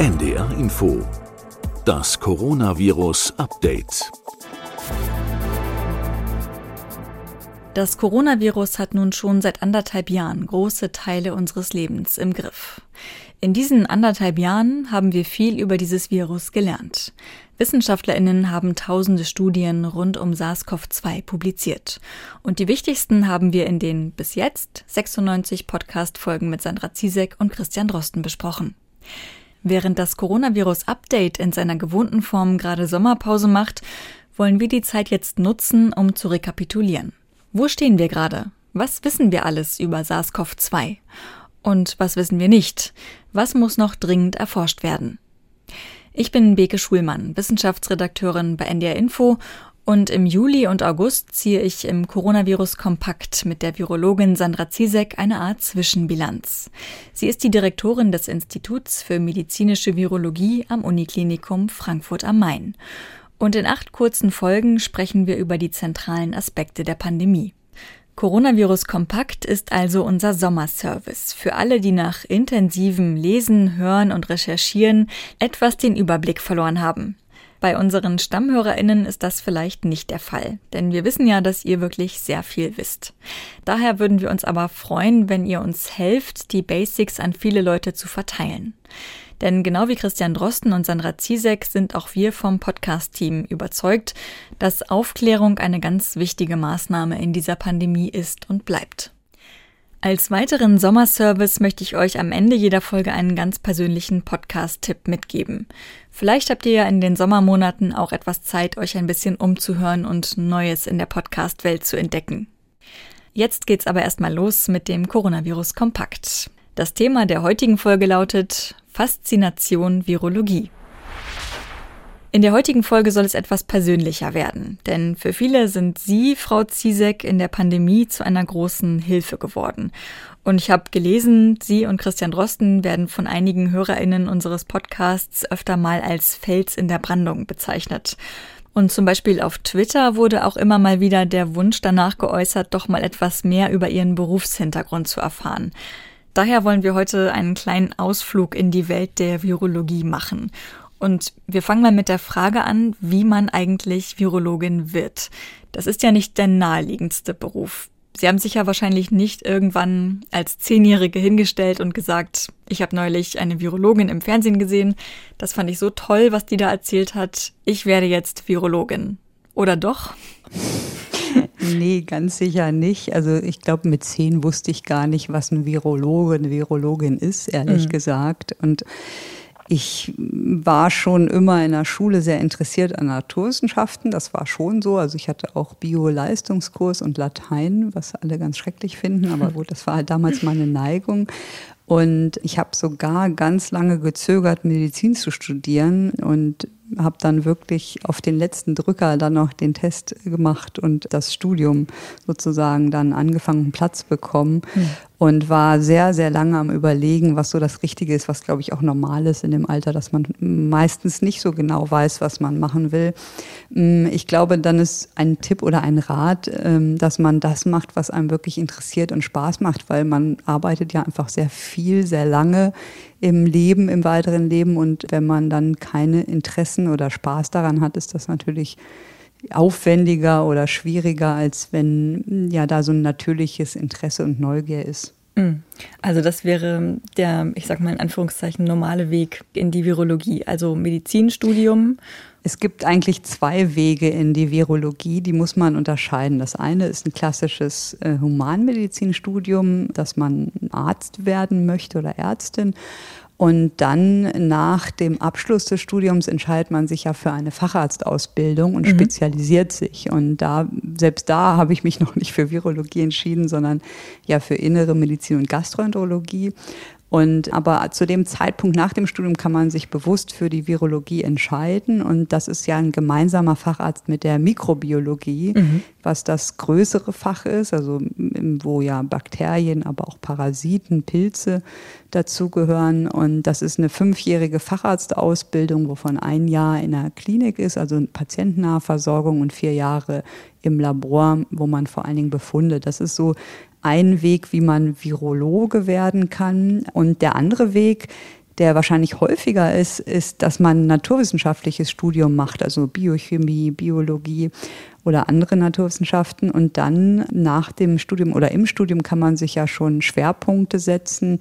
NDR Info. Das Coronavirus Update. Das Coronavirus hat nun schon seit anderthalb Jahren große Teile unseres Lebens im Griff. In diesen anderthalb Jahren haben wir viel über dieses Virus gelernt. Wissenschaftlerinnen haben tausende Studien rund um SARS-CoV-2 publiziert. Und die wichtigsten haben wir in den bis jetzt 96 Podcast-Folgen mit Sandra Ziesek und Christian Drosten besprochen. Während das Coronavirus-Update in seiner gewohnten Form gerade Sommerpause macht, wollen wir die Zeit jetzt nutzen, um zu rekapitulieren. Wo stehen wir gerade? Was wissen wir alles über SARS-CoV-2? Und was wissen wir nicht? Was muss noch dringend erforscht werden? Ich bin Beke Schulmann, Wissenschaftsredakteurin bei NDR Info und im Juli und August ziehe ich im Coronavirus Kompakt mit der Virologin Sandra Ziesek eine Art Zwischenbilanz. Sie ist die Direktorin des Instituts für medizinische Virologie am Uniklinikum Frankfurt am Main. Und in acht kurzen Folgen sprechen wir über die zentralen Aspekte der Pandemie. Coronavirus Kompakt ist also unser Sommerservice für alle, die nach intensivem Lesen, Hören und Recherchieren etwas den Überblick verloren haben. Bei unseren Stammhörerinnen ist das vielleicht nicht der Fall, denn wir wissen ja, dass ihr wirklich sehr viel wisst. Daher würden wir uns aber freuen, wenn ihr uns helft, die Basics an viele Leute zu verteilen. Denn genau wie Christian Drosten und Sandra Ziesek sind auch wir vom Podcast-Team überzeugt, dass Aufklärung eine ganz wichtige Maßnahme in dieser Pandemie ist und bleibt. Als weiteren Sommerservice möchte ich euch am Ende jeder Folge einen ganz persönlichen Podcast-Tipp mitgeben. Vielleicht habt ihr ja in den Sommermonaten auch etwas Zeit, euch ein bisschen umzuhören und Neues in der Podcast-Welt zu entdecken. Jetzt geht's aber erstmal los mit dem Coronavirus Kompakt. Das Thema der heutigen Folge lautet Faszination Virologie. In der heutigen Folge soll es etwas persönlicher werden, denn für viele sind Sie, Frau Ziesek, in der Pandemie zu einer großen Hilfe geworden. Und ich habe gelesen, Sie und Christian Drosten werden von einigen Hörerinnen unseres Podcasts öfter mal als Fels in der Brandung bezeichnet. Und zum Beispiel auf Twitter wurde auch immer mal wieder der Wunsch danach geäußert, doch mal etwas mehr über Ihren Berufshintergrund zu erfahren. Daher wollen wir heute einen kleinen Ausflug in die Welt der Virologie machen. Und wir fangen mal mit der Frage an, wie man eigentlich Virologin wird. Das ist ja nicht der naheliegendste Beruf. Sie haben sich ja wahrscheinlich nicht irgendwann als Zehnjährige hingestellt und gesagt, ich habe neulich eine Virologin im Fernsehen gesehen. Das fand ich so toll, was die da erzählt hat. Ich werde jetzt Virologin. Oder doch? Nee, ganz sicher nicht. Also ich glaube, mit zehn wusste ich gar nicht, was ein Virologe, eine Virologin ist, ehrlich mhm. gesagt. Und ich war schon immer in der Schule sehr interessiert an Naturwissenschaften. Das war schon so. Also ich hatte auch Bio-Leistungskurs und Latein, was alle ganz schrecklich finden. Aber gut, das war halt damals meine Neigung. Und ich habe sogar ganz lange gezögert, Medizin zu studieren und habe dann wirklich auf den letzten Drücker dann noch den Test gemacht und das Studium sozusagen dann angefangen, Platz bekommen. Mhm und war sehr, sehr lange am Überlegen, was so das Richtige ist, was glaube ich auch normal ist in dem Alter, dass man meistens nicht so genau weiß, was man machen will. Mm, ich glaube, dann ist ein Tipp oder ein Rat, ähm, dass man das macht, was einem wirklich interessiert und Spaß macht, weil man arbeitet ja einfach sehr viel, sehr lange im Leben, im weiteren Leben und wenn man dann keine Interessen oder Spaß daran hat, ist das natürlich aufwendiger oder schwieriger, als wenn ja da so ein natürliches Interesse und Neugier ist. Hm. Also das wäre der, ich sag mal in Anführungszeichen, normale Weg in die Virologie, also Medizinstudium. Es gibt eigentlich zwei Wege in die Virologie, die muss man unterscheiden. Das eine ist ein klassisches äh, Humanmedizinstudium, dass man Arzt werden möchte oder Ärztin. Und dann nach dem Abschluss des Studiums entscheidet man sich ja für eine Facharztausbildung und mhm. spezialisiert sich. Und da, selbst da habe ich mich noch nicht für Virologie entschieden, sondern ja für innere Medizin und Gastroenterologie. Und aber zu dem Zeitpunkt nach dem Studium kann man sich bewusst für die Virologie entscheiden. Und das ist ja ein gemeinsamer Facharzt mit der Mikrobiologie, mhm. was das größere Fach ist, also wo ja Bakterien, aber auch Parasiten, Pilze dazugehören. Und das ist eine fünfjährige Facharztausbildung, wovon ein Jahr in der Klinik ist, also patientennahe Versorgung und vier Jahre im Labor, wo man vor allen Dingen Befunde. Das ist so ein Weg, wie man Virologe werden kann. Und der andere Weg, der wahrscheinlich häufiger ist, ist, dass man naturwissenschaftliches Studium macht, also Biochemie, Biologie oder andere Naturwissenschaften. Und dann nach dem Studium oder im Studium kann man sich ja schon Schwerpunkte setzen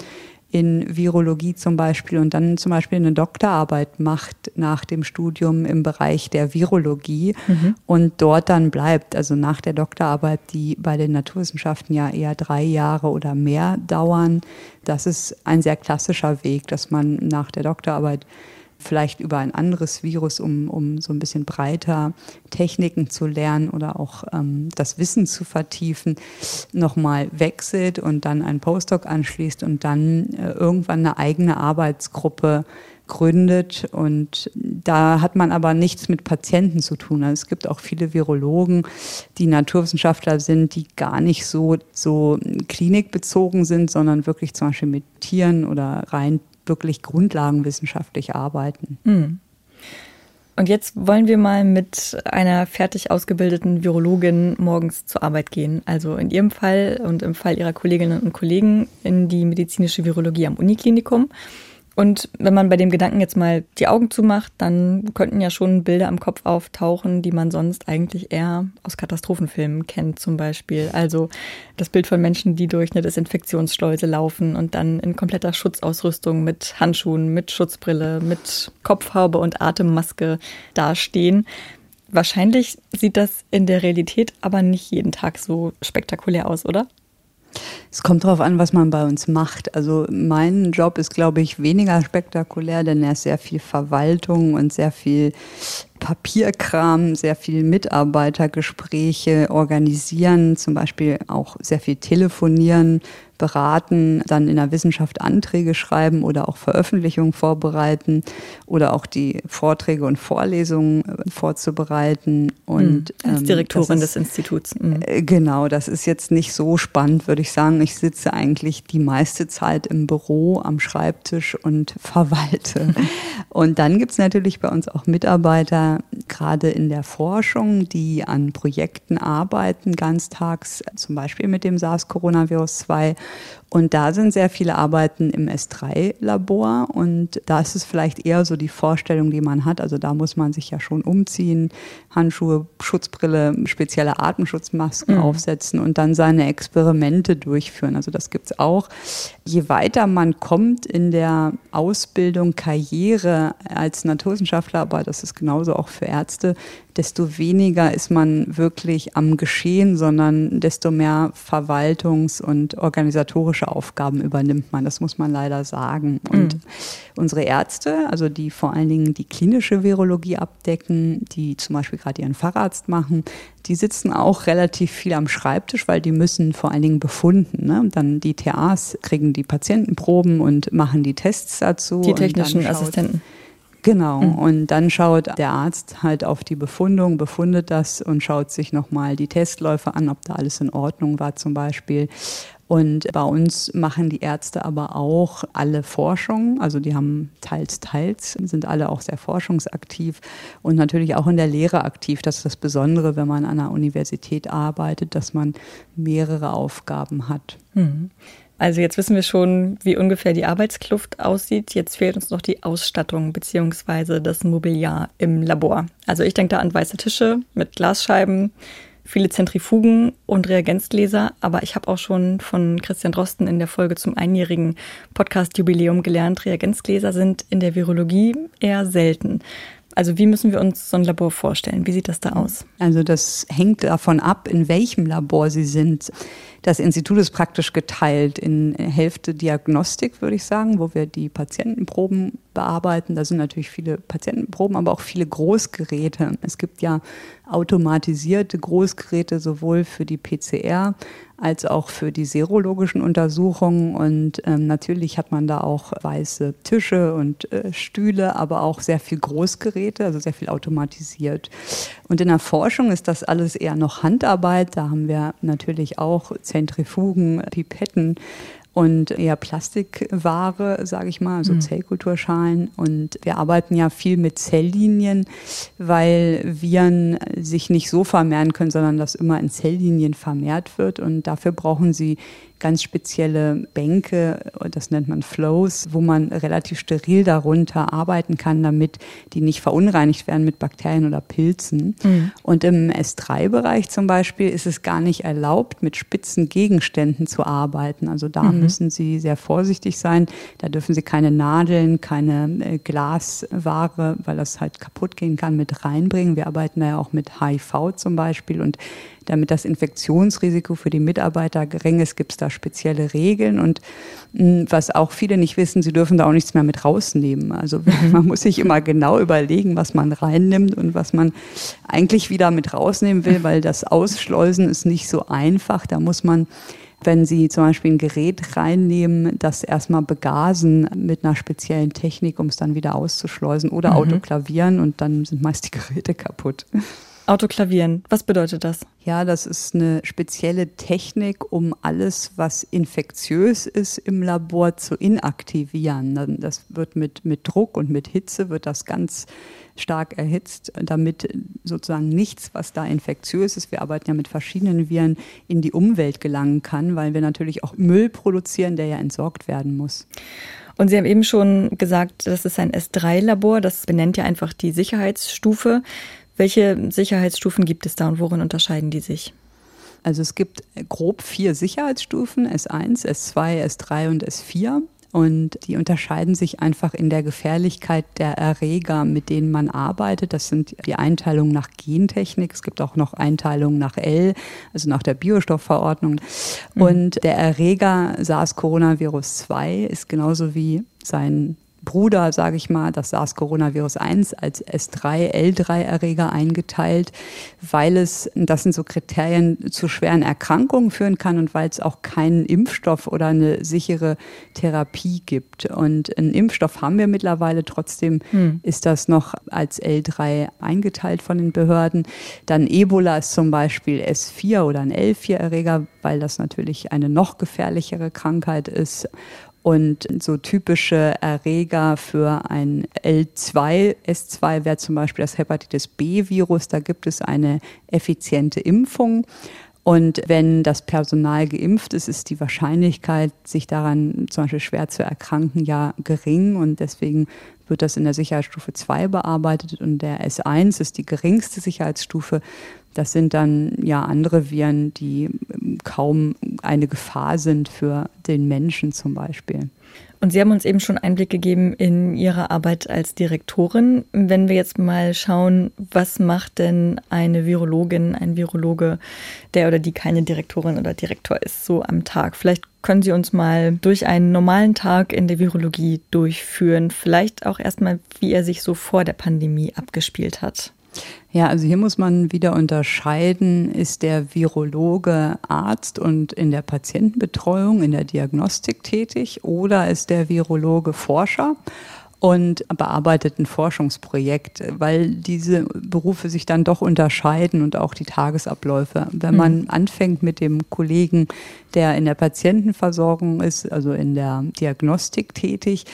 in Virologie zum Beispiel und dann zum Beispiel eine Doktorarbeit macht nach dem Studium im Bereich der Virologie mhm. und dort dann bleibt. Also nach der Doktorarbeit, die bei den Naturwissenschaften ja eher drei Jahre oder mehr dauern. Das ist ein sehr klassischer Weg, dass man nach der Doktorarbeit vielleicht über ein anderes Virus, um, um so ein bisschen breiter Techniken zu lernen oder auch ähm, das Wissen zu vertiefen, nochmal wechselt und dann ein Postdoc anschließt und dann äh, irgendwann eine eigene Arbeitsgruppe gründet. Und da hat man aber nichts mit Patienten zu tun. Also es gibt auch viele Virologen, die Naturwissenschaftler sind, die gar nicht so, so klinikbezogen sind, sondern wirklich zum Beispiel mit Tieren oder rein wirklich grundlagenwissenschaftlich arbeiten. Mhm. Und jetzt wollen wir mal mit einer fertig ausgebildeten Virologin morgens zur Arbeit gehen. Also in Ihrem Fall und im Fall Ihrer Kolleginnen und Kollegen in die medizinische Virologie am Uniklinikum. Und wenn man bei dem Gedanken jetzt mal die Augen zumacht, dann könnten ja schon Bilder im Kopf auftauchen, die man sonst eigentlich eher aus Katastrophenfilmen kennt, zum Beispiel. Also das Bild von Menschen, die durch eine Desinfektionsschleuse laufen und dann in kompletter Schutzausrüstung mit Handschuhen, mit Schutzbrille, mit Kopfhaube und Atemmaske dastehen. Wahrscheinlich sieht das in der Realität aber nicht jeden Tag so spektakulär aus, oder? Es kommt darauf an, was man bei uns macht. Also mein Job ist, glaube ich, weniger spektakulär, denn er ist sehr viel Verwaltung und sehr viel Papierkram, sehr viel Mitarbeitergespräche organisieren, zum Beispiel auch sehr viel telefonieren, beraten, dann in der Wissenschaft Anträge schreiben oder auch Veröffentlichungen vorbereiten oder auch die Vorträge und Vorlesungen äh, vorzubereiten. Und, mhm. Als Direktorin ähm, ist, des Instituts. Mhm. Genau, das ist jetzt nicht so spannend, würde ich sagen. Ich sitze eigentlich die meiste Zeit im Büro am Schreibtisch und verwalte. und dann gibt es natürlich bei uns auch Mitarbeiter, gerade in der Forschung, die an Projekten arbeiten, ganztags, zum Beispiel mit dem SARS-Coronavirus 2 und da sind sehr viele Arbeiten im S3-Labor und da ist es vielleicht eher so die Vorstellung, die man hat. Also da muss man sich ja schon umziehen, Handschuhe, Schutzbrille, spezielle Atemschutzmasken mhm. aufsetzen und dann seine Experimente durchführen. Also das gibt es auch. Je weiter man kommt in der Ausbildung, Karriere als Naturwissenschaftler, aber das ist genauso auch für Ärzte, desto weniger ist man wirklich am Geschehen, sondern desto mehr Verwaltungs- und organisatorische Aufgaben übernimmt man. Das muss man leider sagen. Und mhm. unsere Ärzte, also die vor allen Dingen die klinische Virologie abdecken, die zum Beispiel gerade ihren Facharzt machen, die sitzen auch relativ viel am Schreibtisch, weil die müssen vor allen Dingen befunden. Ne? Und dann die TAs kriegen die Patientenproben und machen die Tests dazu. Die technischen Assistenten. Genau. Mhm. Und dann schaut der Arzt halt auf die Befundung, befundet das und schaut sich nochmal die Testläufe an, ob da alles in Ordnung war zum Beispiel. Und bei uns machen die Ärzte aber auch alle Forschung. Also die haben teils, teils, sind alle auch sehr forschungsaktiv und natürlich auch in der Lehre aktiv. Das ist das Besondere, wenn man an einer Universität arbeitet, dass man mehrere Aufgaben hat. Mhm. Also jetzt wissen wir schon, wie ungefähr die Arbeitskluft aussieht. Jetzt fehlt uns noch die Ausstattung beziehungsweise das Mobiliar im Labor. Also ich denke da an weiße Tische mit Glasscheiben, viele Zentrifugen und Reagenzgläser. Aber ich habe auch schon von Christian Drosten in der Folge zum einjährigen Podcast-Jubiläum gelernt, Reagenzgläser sind in der Virologie eher selten. Also wie müssen wir uns so ein Labor vorstellen? Wie sieht das da aus? Also das hängt davon ab, in welchem Labor Sie sind. Das Institut ist praktisch geteilt in Hälfte Diagnostik, würde ich sagen, wo wir die Patientenproben bearbeiten. Da sind natürlich viele Patientenproben, aber auch viele Großgeräte. Es gibt ja automatisierte Großgeräte sowohl für die PCR als auch für die serologischen Untersuchungen. Und ähm, natürlich hat man da auch weiße Tische und äh, Stühle, aber auch sehr viel Großgeräte, also sehr viel automatisiert. Und in der Forschung ist das alles eher noch Handarbeit. Da haben wir natürlich auch Zentrifugen, Pipetten und eher Plastikware, sage ich mal, also mhm. Zellkulturschalen. Und wir arbeiten ja viel mit Zelllinien, weil Viren sich nicht so vermehren können, sondern dass immer in Zelllinien vermehrt wird. Und dafür brauchen sie ganz spezielle Bänke, das nennt man Flows, wo man relativ steril darunter arbeiten kann, damit die nicht verunreinigt werden mit Bakterien oder Pilzen. Mhm. Und im S3-Bereich zum Beispiel ist es gar nicht erlaubt, mit spitzen Gegenständen zu arbeiten. Also da mhm. müssen Sie sehr vorsichtig sein. Da dürfen Sie keine Nadeln, keine äh, Glasware, weil das halt kaputt gehen kann, mit reinbringen. Wir arbeiten da ja auch mit HIV zum Beispiel und damit das Infektionsrisiko für die Mitarbeiter gering ist, gibt es da spezielle Regeln. Und hm, was auch viele nicht wissen, sie dürfen da auch nichts mehr mit rausnehmen. Also man muss sich immer genau überlegen, was man reinnimmt und was man eigentlich wieder mit rausnehmen will, weil das Ausschleusen ist nicht so einfach. Da muss man wenn Sie zum Beispiel ein Gerät reinnehmen, das erstmal begasen mit einer speziellen Technik, um es dann wieder auszuschleusen oder mhm. autoklavieren und dann sind meist die Geräte kaputt. Autoklavieren, was bedeutet das? Ja, das ist eine spezielle Technik, um alles, was infektiös ist im Labor zu inaktivieren. Das wird mit, mit Druck und mit Hitze wird das ganz stark erhitzt, damit sozusagen nichts, was da infektiös ist, wir arbeiten ja mit verschiedenen Viren, in die Umwelt gelangen kann, weil wir natürlich auch Müll produzieren, der ja entsorgt werden muss. Und Sie haben eben schon gesagt, das ist ein S3-Labor, das benennt ja einfach die Sicherheitsstufe. Welche Sicherheitsstufen gibt es da und worin unterscheiden die sich? Also es gibt grob vier Sicherheitsstufen, S1, S2, S3 und S4. Und die unterscheiden sich einfach in der Gefährlichkeit der Erreger, mit denen man arbeitet. Das sind die Einteilungen nach Gentechnik. Es gibt auch noch Einteilungen nach L, also nach der Biostoffverordnung. Mhm. Und der Erreger SARS-Coronavirus 2 ist genauso wie sein Bruder, sage ich mal, das SARS-Coronavirus 1 als S3, L3-Erreger eingeteilt, weil es, das sind so Kriterien, zu schweren Erkrankungen führen kann und weil es auch keinen Impfstoff oder eine sichere Therapie gibt. Und einen Impfstoff haben wir mittlerweile, trotzdem hm. ist das noch als L3 eingeteilt von den Behörden. Dann Ebola ist zum Beispiel S4 oder ein L4-Erreger, weil das natürlich eine noch gefährlichere Krankheit ist. Und so typische Erreger für ein L2, S2 wäre zum Beispiel das Hepatitis B-Virus. Da gibt es eine effiziente Impfung. Und wenn das Personal geimpft ist, ist die Wahrscheinlichkeit, sich daran zum Beispiel schwer zu erkranken, ja gering. Und deswegen wird das in der Sicherheitsstufe 2 bearbeitet. Und der S1 ist die geringste Sicherheitsstufe. Das sind dann ja andere Viren, die kaum eine Gefahr sind für den Menschen zum Beispiel. Und Sie haben uns eben schon Einblick gegeben in Ihre Arbeit als Direktorin. Wenn wir jetzt mal schauen, was macht denn eine Virologin, ein Virologe, der oder die keine Direktorin oder Direktor ist, so am Tag? Vielleicht können Sie uns mal durch einen normalen Tag in der Virologie durchführen. Vielleicht auch erstmal, wie er sich so vor der Pandemie abgespielt hat. Ja, also hier muss man wieder unterscheiden, ist der Virologe Arzt und in der Patientenbetreuung, in der Diagnostik tätig oder ist der Virologe Forscher? Und bearbeitet ein Forschungsprojekt, weil diese Berufe sich dann doch unterscheiden und auch die Tagesabläufe. Wenn man mhm. anfängt mit dem Kollegen, der in der Patientenversorgung ist, also in der Diagnostik tätig,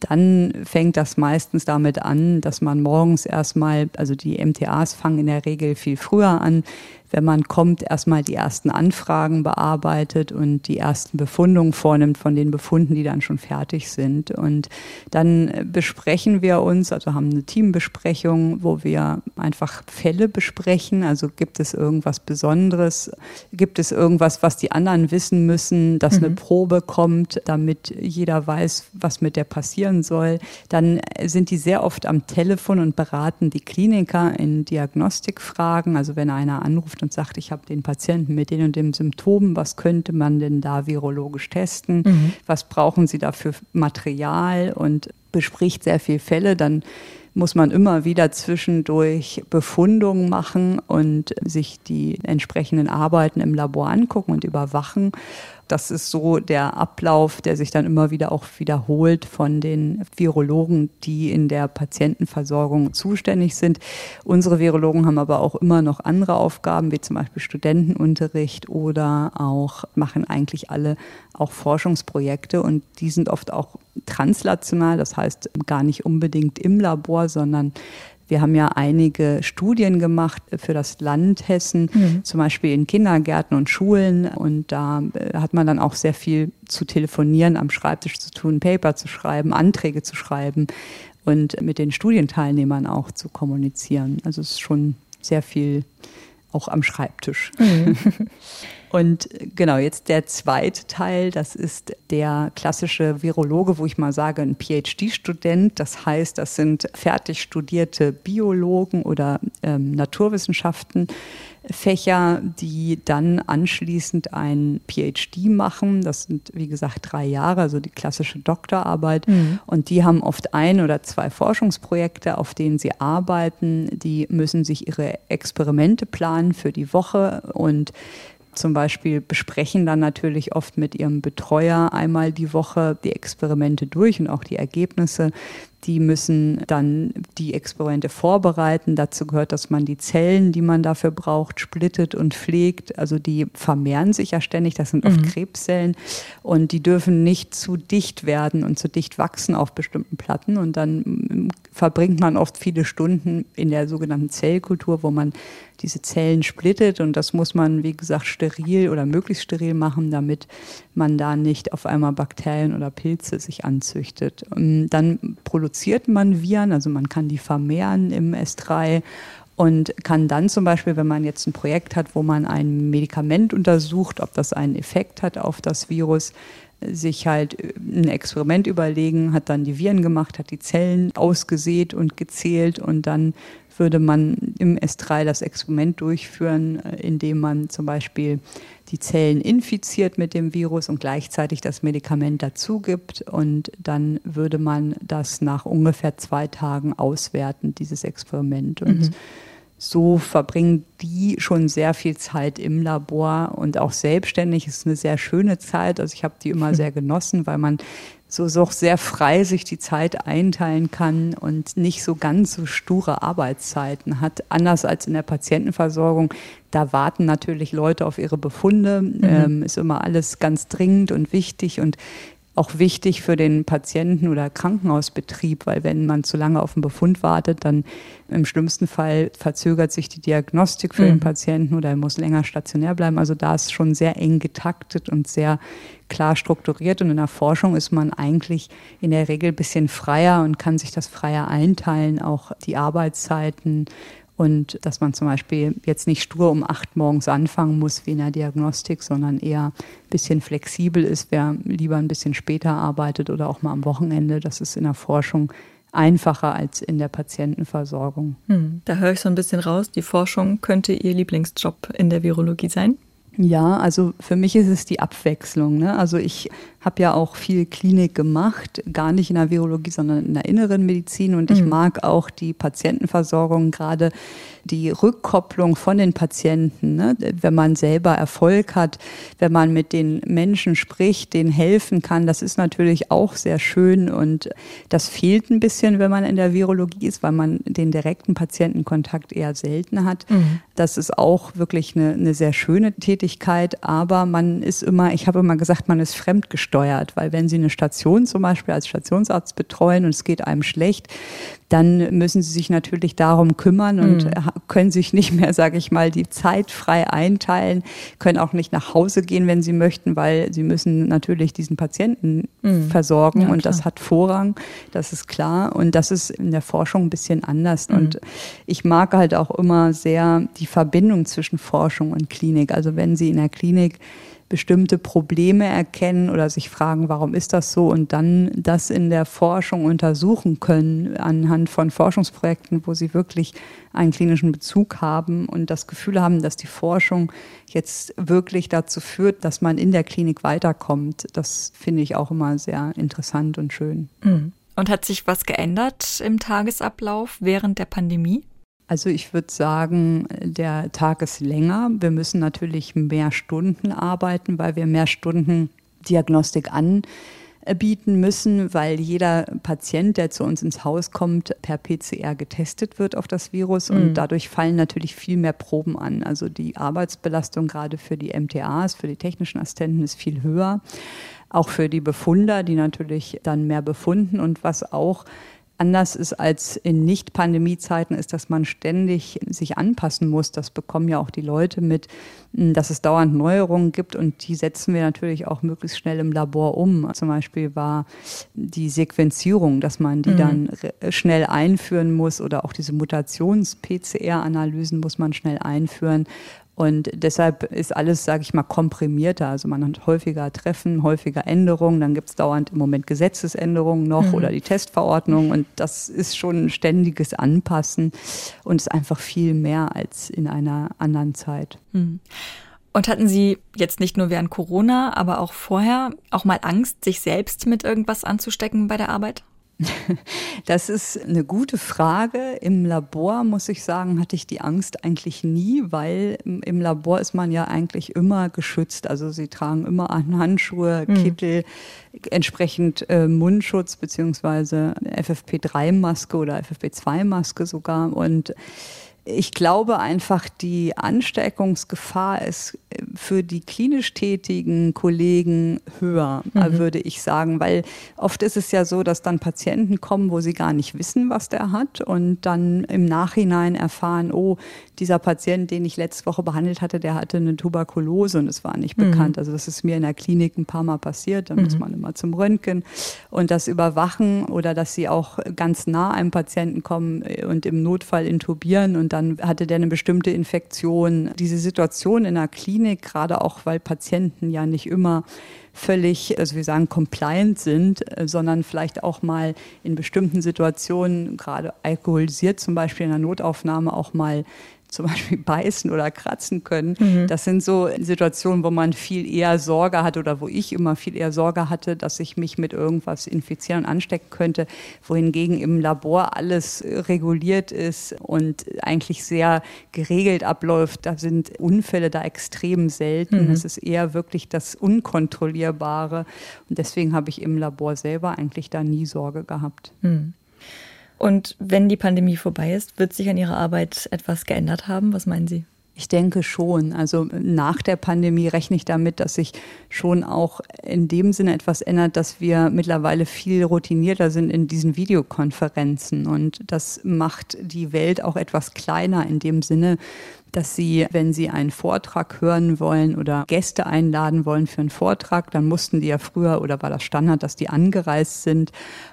dann fängt das meistens damit an, dass man morgens erstmal, also die MTAs fangen in der Regel viel früher an, wenn man kommt, erstmal die ersten Anfragen bearbeitet und die ersten Befundungen vornimmt von den Befunden, die dann schon fertig sind. Und dann besprechen wir uns, also haben eine Teambesprechung, wo wir einfach Fälle besprechen. Also gibt es irgendwas Besonderes? Gibt es irgendwas, was die anderen wissen müssen, dass mhm. eine Probe kommt, damit jeder weiß, was mit der passieren soll? Dann sind die sehr oft am Telefon und beraten die Kliniker in Diagnostikfragen. Also wenn einer anruft, und sagt, ich habe den Patienten mit den und den Symptomen, was könnte man denn da virologisch testen? Mhm. Was brauchen Sie da für Material? Und bespricht sehr viele Fälle, dann muss man immer wieder zwischendurch Befundungen machen und sich die entsprechenden Arbeiten im Labor angucken und überwachen. Das ist so der Ablauf, der sich dann immer wieder auch wiederholt von den Virologen, die in der Patientenversorgung zuständig sind. Unsere Virologen haben aber auch immer noch andere Aufgaben, wie zum Beispiel Studentenunterricht oder auch machen eigentlich alle auch Forschungsprojekte und die sind oft auch translational, das heißt gar nicht unbedingt im Labor, sondern Wir haben ja einige Studien gemacht für das Land Hessen, mhm. zum Beispiel in Kindergärten und Schulen. Und da äh, hat man dann auch sehr viel zu telefonieren, am Schreibtisch zu tun, Paper zu schreiben, Anträge zu schreiben und mit den Studienteilnehmern auch zu kommunizieren. Also es ist schon sehr viel auch am Schreibtisch. Mhm. Und genau, jetzt der zweite Teil, das ist der klassische Virologe, wo ich mal sage, ein PhD-Student. Das heißt, das sind fertig studierte Biologen oder ähm, Naturwissenschaften, Fächer, die dann anschließend ein PhD machen. Das sind, wie gesagt, drei Jahre, also die klassische Doktorarbeit. Mhm. Und die haben oft ein oder zwei Forschungsprojekte, auf denen sie arbeiten. Die müssen sich ihre Experimente planen für die Woche und zum Beispiel besprechen dann natürlich oft mit ihrem Betreuer einmal die Woche die Experimente durch und auch die Ergebnisse. Die müssen dann die Experimente vorbereiten. Dazu gehört, dass man die Zellen, die man dafür braucht, splittet und pflegt. Also die vermehren sich ja ständig. Das sind oft mhm. Krebszellen und die dürfen nicht zu dicht werden und zu dicht wachsen auf bestimmten Platten. Und dann mm, verbringt man oft viele Stunden in der sogenannten Zellkultur, wo man diese Zellen splittet und das muss man, wie gesagt, steril oder möglichst steril machen, damit man da nicht auf einmal Bakterien oder Pilze sich anzüchtet. Und dann produziert man Viren, also man kann die vermehren im S3 und kann dann zum Beispiel, wenn man jetzt ein Projekt hat, wo man ein Medikament untersucht, ob das einen Effekt hat auf das Virus, sich halt ein Experiment überlegen, hat dann die Viren gemacht, hat die Zellen ausgesät und gezählt und dann würde man im S3 das Experiment durchführen, äh, indem man zum Beispiel die Zellen infiziert mit dem Virus und gleichzeitig das Medikament dazu gibt. Und dann würde man das nach ungefähr zwei Tagen auswerten, dieses Experiment. Und mhm. So verbringen die schon sehr viel Zeit im Labor und auch selbstständig ist eine sehr schöne Zeit. Also ich habe die immer sehr genossen, weil man so, so sehr frei sich die Zeit einteilen kann und nicht so ganz so sture Arbeitszeiten hat. Anders als in der Patientenversorgung, da warten natürlich Leute auf ihre Befunde, mhm. ähm, ist immer alles ganz dringend und wichtig und auch wichtig für den Patienten oder Krankenhausbetrieb, weil wenn man zu lange auf den Befund wartet, dann im schlimmsten Fall verzögert sich die Diagnostik für mhm. den Patienten oder er muss länger stationär bleiben. Also da ist schon sehr eng getaktet und sehr klar strukturiert. Und in der Forschung ist man eigentlich in der Regel ein bisschen freier und kann sich das freier einteilen, auch die Arbeitszeiten und dass man zum Beispiel jetzt nicht stur um acht morgens anfangen muss wie in der Diagnostik, sondern eher ein bisschen flexibel ist, wer lieber ein bisschen später arbeitet oder auch mal am Wochenende. Das ist in der Forschung einfacher als in der Patientenversorgung. Hm, da höre ich so ein bisschen raus, die Forschung könnte Ihr Lieblingsjob in der Virologie sein? Ja, also für mich ist es die Abwechslung. Ne? Also ich habe ja auch viel Klinik gemacht, gar nicht in der Virologie, sondern in der inneren Medizin. Und ich mhm. mag auch die Patientenversorgung, gerade die Rückkopplung von den Patienten, ne? wenn man selber Erfolg hat, wenn man mit den Menschen spricht, denen helfen kann. Das ist natürlich auch sehr schön und das fehlt ein bisschen, wenn man in der Virologie ist, weil man den direkten Patientenkontakt eher selten hat. Mhm. Das ist auch wirklich eine, eine sehr schöne Tätigkeit, aber man ist immer, ich habe immer gesagt, man ist fremdgesteuert gesteuert, weil wenn Sie eine Station zum Beispiel als Stationsarzt betreuen und es geht einem schlecht, dann müssen Sie sich natürlich darum kümmern und mhm. können sich nicht mehr, sage ich mal, die Zeit frei einteilen, können auch nicht nach Hause gehen, wenn Sie möchten, weil Sie müssen natürlich diesen Patienten mhm. versorgen ja, und das hat Vorrang, das ist klar und das ist in der Forschung ein bisschen anders mhm. und ich mag halt auch immer sehr die Verbindung zwischen Forschung und Klinik. Also wenn Sie in der Klinik bestimmte Probleme erkennen oder sich fragen, warum ist das so und dann das in der Forschung untersuchen können anhand von Forschungsprojekten, wo sie wirklich einen klinischen Bezug haben und das Gefühl haben, dass die Forschung jetzt wirklich dazu führt, dass man in der Klinik weiterkommt. Das finde ich auch immer sehr interessant und schön. Mhm. Und hat sich was geändert im Tagesablauf während der Pandemie? Also ich würde sagen, der Tag ist länger. Wir müssen natürlich mehr Stunden arbeiten, weil wir mehr Stunden Diagnostik anbieten müssen, weil jeder Patient, der zu uns ins Haus kommt, per PCR getestet wird auf das Virus und mhm. dadurch fallen natürlich viel mehr Proben an. Also die Arbeitsbelastung gerade für die MTAs, für die technischen Assistenten ist viel höher. Auch für die Befunder, die natürlich dann mehr befunden und was auch anders ist als in Nicht-Pandemie-Zeiten, ist, dass man ständig sich anpassen muss. Das bekommen ja auch die Leute mit, dass es dauernd Neuerungen gibt und die setzen wir natürlich auch möglichst schnell im Labor um. Zum Beispiel war die Sequenzierung, dass man die mhm. dann schnell einführen muss oder auch diese Mutations-PCR-Analysen muss man schnell einführen. Und deshalb ist alles, sage ich mal, komprimierter. Also man hat häufiger Treffen, häufiger Änderungen. Dann gibt es dauernd im Moment Gesetzesänderungen noch mhm. oder die Testverordnung. Und das ist schon ein ständiges Anpassen und ist einfach viel mehr als in einer anderen Zeit. Mhm. Und hatten Sie jetzt nicht nur während Corona, aber auch vorher auch mal Angst, sich selbst mit irgendwas anzustecken bei der Arbeit? Das ist eine gute Frage. Im Labor, muss ich sagen, hatte ich die Angst eigentlich nie, weil im Labor ist man ja eigentlich immer geschützt. Also sie tragen immer Handschuhe, hm. Kittel, mhm. entsprechend äh, Mundschutz beziehungsweise FFP3-Maske oder FFP2-Maske sogar. Und ich glaube einfach, die Ansteckungsgefahr ist äh, für die klinisch tätigen Kollegen höher, mhm. würde ich sagen, weil oft ist es ja so, dass dann Patienten kommen, wo sie gar nicht wissen, was der hat und dann im Nachhinein erfahren, oh, dieser Patient, den ich letzte Woche behandelt hatte, der hatte eine Tuberkulose und es war nicht mhm. bekannt. Also das ist mir in der Klinik ein paar Mal passiert, dann mhm. muss man immer zum Röntgen und das überwachen oder dass sie auch ganz nah einem Patienten kommen äh, und im Notfall intubieren und dann hatte der eine bestimmte Infektion. Diese Situation in der Klinik, gerade auch weil Patienten ja nicht immer völlig, also wir sagen, compliant sind, äh, sondern vielleicht auch mal in bestimmten Situationen, gerade alkoholisiert zum Beispiel in der Notaufnahme, auch mal zum Beispiel beißen oder kratzen können. Mhm. Das sind so Situationen, wo man viel eher Sorge hat oder wo ich immer viel eher Sorge hatte, dass ich mich mit irgendwas infizieren und anstecken könnte, wohingegen im Labor alles reguliert ist und eigentlich sehr geregelt abläuft. Da sind Unfälle da extrem selten. Mhm. Es ist eher wirklich das Unkontrollierbare. Und deswegen habe ich im Labor selber eigentlich da nie Sorge gehabt. Mhm. Und wenn die Pandemie vorbei ist, wird sich an Ihrer Arbeit etwas geändert haben? Was meinen Sie? Ich denke schon. Also nach der Pandemie rechne ich damit, dass sich schon auch in dem Sinne etwas ändert, dass wir mittlerweile viel routinierter sind in diesen Videokonferenzen. Und das macht die Welt auch etwas kleiner in dem Sinne, dass Sie, wenn Sie einen Vortrag hören wollen oder Gäste einladen wollen für einen Vortrag, dann mussten die ja früher oder war das Standard, dass die angereist sind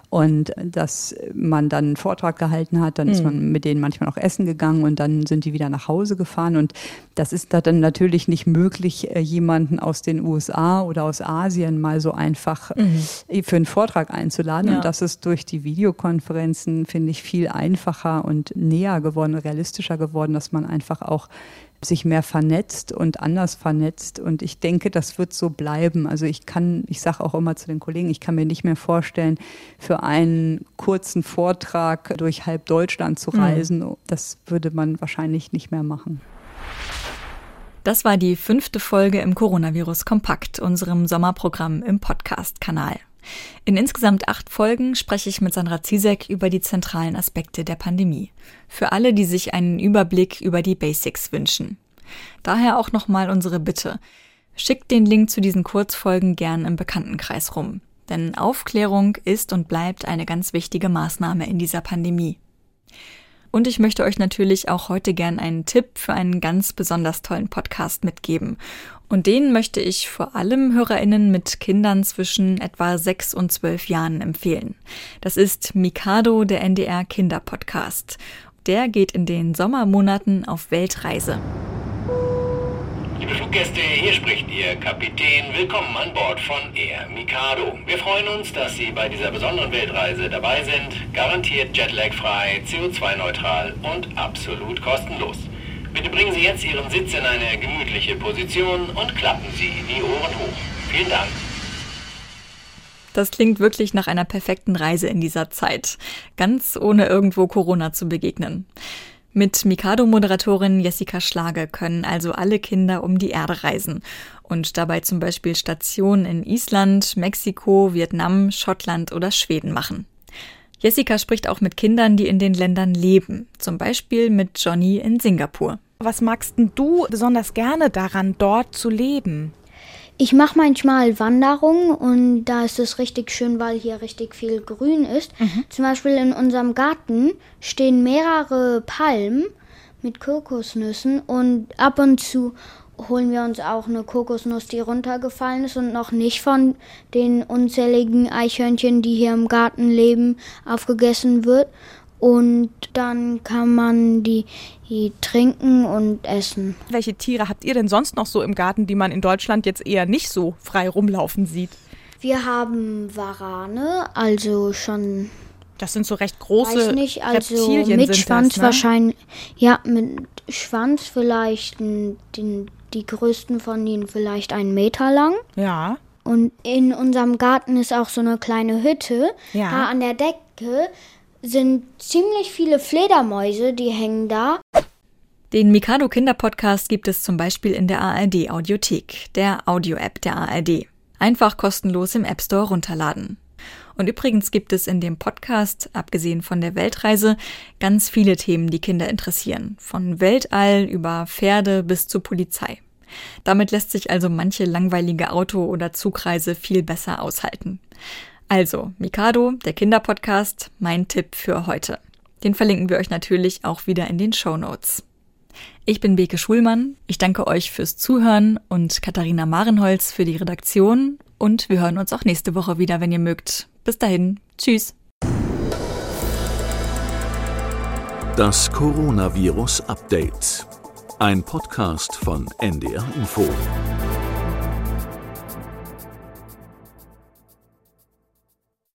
und dass man dann einen Vortrag gehalten hat, dann mhm. ist man mit denen manchmal auch essen gegangen und dann sind die wieder nach Hause gefahren und das ist da dann natürlich nicht möglich, äh, jemanden aus den USA oder aus Asien mal so einfach mhm. für einen Vortrag einzuladen ja. und das ist durch die Videokonferenzen, finde ich, viel einfacher und näher geworden, realistischer geworden, dass man einfach auch sich mehr vernetzt und anders vernetzt. Und ich denke, das wird so bleiben. Also ich kann, ich sage auch immer zu den Kollegen, ich kann mir nicht mehr vorstellen, für einen kurzen Vortrag durch halb Deutschland zu mhm. reisen. Mhm. Das würde man wahrscheinlich nicht mehr machen. Das war die fünfte Folge im Coronavirus Kompakt, unserem Sommerprogramm im Podcast-Kanal. In insgesamt acht Folgen spreche ich mit Sandra Zizek über die zentralen Aspekte der Pandemie. Für alle, die sich einen Überblick über die Basics wünschen. Daher auch nochmal unsere Bitte. Schickt den Link zu diesen Kurzfolgen gern im Bekanntenkreis rum. Denn Aufklärung ist und bleibt eine ganz wichtige Maßnahme in dieser Pandemie. Und ich möchte euch natürlich auch heute gern einen Tipp für einen ganz besonders tollen Podcast mitgeben. Und den möchte ich vor allem HörerInnen mit Kindern zwischen etwa sechs und zwölf Jahren empfehlen. Das ist Mikado, der NDR Kinderpodcast. Der geht in den Sommermonaten auf Weltreise. Liebe Fluggäste, hier spricht Ihr Kapitän. Willkommen an Bord von Air Mikado. Wir freuen uns, dass Sie bei dieser besonderen Weltreise dabei sind. Garantiert Jetlag-frei, CO2-neutral und absolut kostenlos. Bitte bringen Sie jetzt Ihren Sitz in eine gemütliche Position und klappen Sie die Ohren hoch. Vielen Dank. Das klingt wirklich nach einer perfekten Reise in dieser Zeit, ganz ohne irgendwo Corona zu begegnen. Mit Mikado-Moderatorin Jessica Schlage können also alle Kinder um die Erde reisen und dabei zum Beispiel Stationen in Island, Mexiko, Vietnam, Schottland oder Schweden machen. Jessica spricht auch mit Kindern, die in den Ländern leben, zum Beispiel mit Johnny in Singapur. Was magst du besonders gerne daran, dort zu leben? Ich mache manchmal Wanderungen und da ist es richtig schön, weil hier richtig viel Grün ist. Zum Beispiel in unserem Garten stehen mehrere Palmen mit Kokosnüssen und ab und zu holen wir uns auch eine Kokosnuss, die runtergefallen ist und noch nicht von den unzähligen Eichhörnchen, die hier im Garten leben, aufgegessen wird. Und dann kann man die, die trinken und essen. Welche Tiere habt ihr denn sonst noch so im Garten, die man in Deutschland jetzt eher nicht so frei rumlaufen sieht? Wir haben Warane, also schon Das sind so recht große weiß nicht, also Reptilien mit Schwanz das, ne? wahrscheinlich. Ja, mit Schwanz vielleicht ein- den, die größten von ihnen vielleicht einen Meter lang. Ja. Und in unserem Garten ist auch so eine kleine Hütte. Ja. Da an der Decke sind ziemlich viele Fledermäuse, die hängen da. Den Mikado Kinderpodcast gibt es zum Beispiel in der ARD Audiothek, der Audio-App der ARD. Einfach kostenlos im App Store runterladen. Und übrigens gibt es in dem Podcast, abgesehen von der Weltreise, ganz viele Themen, die Kinder interessieren. Von Weltall über Pferde bis zur Polizei. Damit lässt sich also manche langweilige Auto- oder Zugreise viel besser aushalten. Also, Mikado, der Kinderpodcast, mein Tipp für heute. Den verlinken wir euch natürlich auch wieder in den Show Notes. Ich bin Beke Schulmann. Ich danke euch fürs Zuhören und Katharina Marenholz für die Redaktion. Und wir hören uns auch nächste Woche wieder, wenn ihr mögt. Bis dahin. Tschüss. Das Coronavirus Update. Ein Podcast von NDR Info.